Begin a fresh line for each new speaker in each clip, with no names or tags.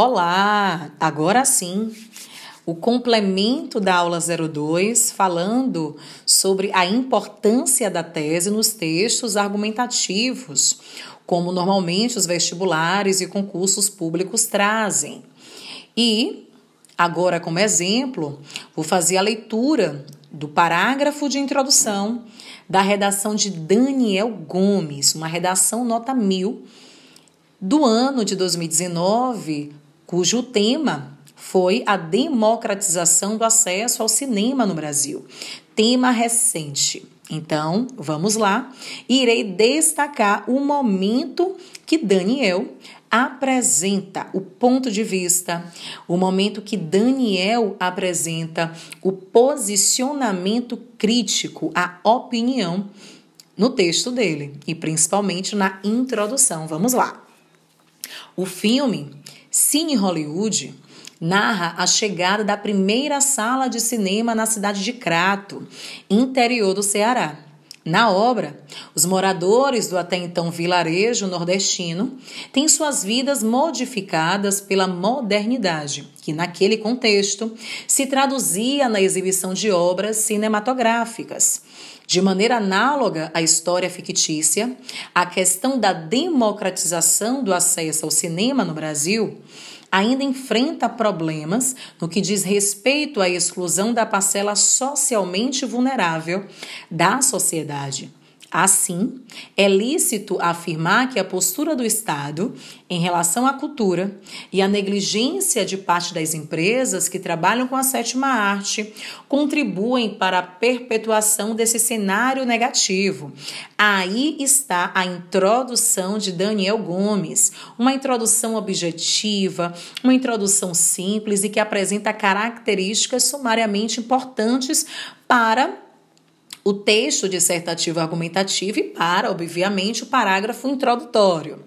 Olá, agora sim. O complemento da aula 02 falando sobre a importância da tese nos textos argumentativos, como normalmente os vestibulares e concursos públicos trazem. E agora, como exemplo, vou fazer a leitura do parágrafo de introdução da redação de Daniel Gomes, uma redação nota mil do ano de 2019, cujo tema foi a democratização do acesso ao cinema no Brasil. Tema recente. Então, vamos lá. Irei destacar o momento que Daniel apresenta o ponto de vista, o momento que Daniel apresenta o posicionamento crítico, a opinião no texto dele e principalmente na introdução. Vamos lá. O filme Cine Hollywood narra a chegada da primeira sala de cinema na cidade de Crato, interior do Ceará. Na obra, os moradores do até então vilarejo nordestino têm suas vidas modificadas pela modernidade, que naquele contexto se traduzia na exibição de obras cinematográficas. De maneira análoga à história fictícia, a questão da democratização do acesso ao cinema no Brasil ainda enfrenta problemas no que diz respeito à exclusão da parcela socialmente vulnerável da sociedade. Assim, é lícito afirmar que a postura do Estado em relação à cultura e a negligência de parte das empresas que trabalham com a sétima arte contribuem para a perpetuação desse cenário negativo. Aí está a introdução de Daniel Gomes, uma introdução objetiva, uma introdução simples e que apresenta características sumariamente importantes para o texto dissertativo argumentativo e para, obviamente, o parágrafo introdutório.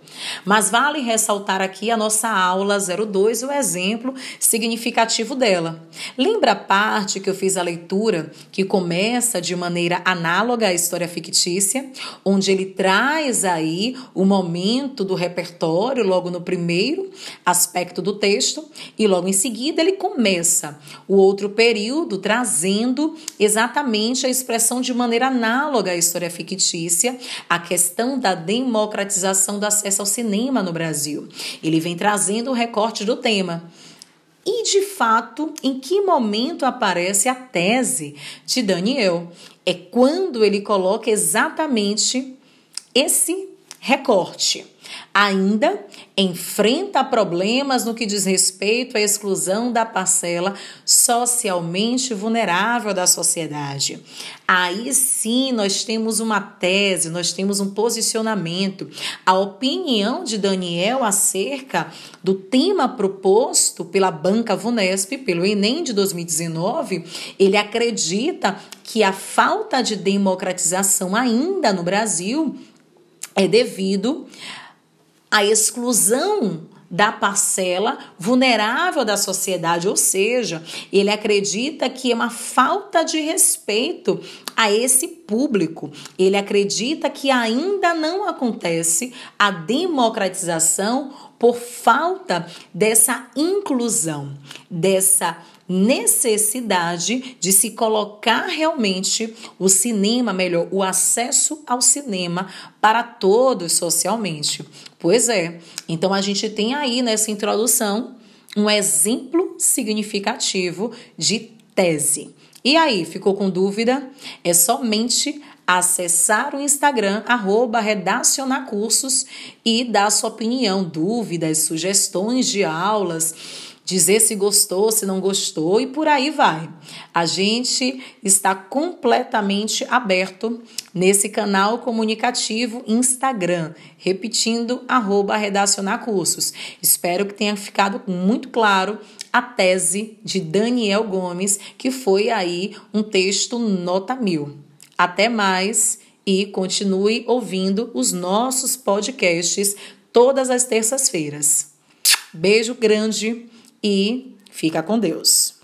Mas vale ressaltar aqui a nossa aula 02 e o exemplo significativo dela. Lembra a parte que eu fiz a leitura que começa de maneira análoga à história fictícia, onde ele traz aí o momento do repertório logo no primeiro aspecto do texto e logo em seguida ele começa o outro período trazendo exatamente a expressão de de maneira análoga à história fictícia a questão da democratização do acesso ao cinema no Brasil. Ele vem trazendo o recorte do tema. E, de fato, em que momento aparece a tese de Daniel? É quando ele coloca exatamente esse recorte ainda enfrenta problemas no que diz respeito à exclusão da parcela socialmente vulnerável da sociedade. Aí sim nós temos uma tese, nós temos um posicionamento. A opinião de Daniel acerca do tema proposto pela Banca Vunesp, pelo Enem de 2019, ele acredita que a falta de democratização ainda no Brasil é devido à exclusão da parcela vulnerável da sociedade, ou seja, ele acredita que é uma falta de respeito a esse público. Ele acredita que ainda não acontece a democratização por falta dessa inclusão, dessa necessidade de se colocar realmente o cinema, melhor, o acesso ao cinema para todos socialmente. Pois é. Então a gente tem aí nessa introdução um exemplo significativo de tese. E aí, ficou com dúvida? É somente acessar o Instagram, arroba redacionacursos e dar sua opinião, dúvidas, sugestões de aulas dizer se gostou, se não gostou e por aí vai. A gente está completamente aberto nesse canal comunicativo Instagram, repetindo arroba redacionar cursos. Espero que tenha ficado muito claro a tese de Daniel Gomes, que foi aí um texto nota mil. Até mais e continue ouvindo os nossos podcasts todas as terças-feiras. Beijo grande e fica com Deus.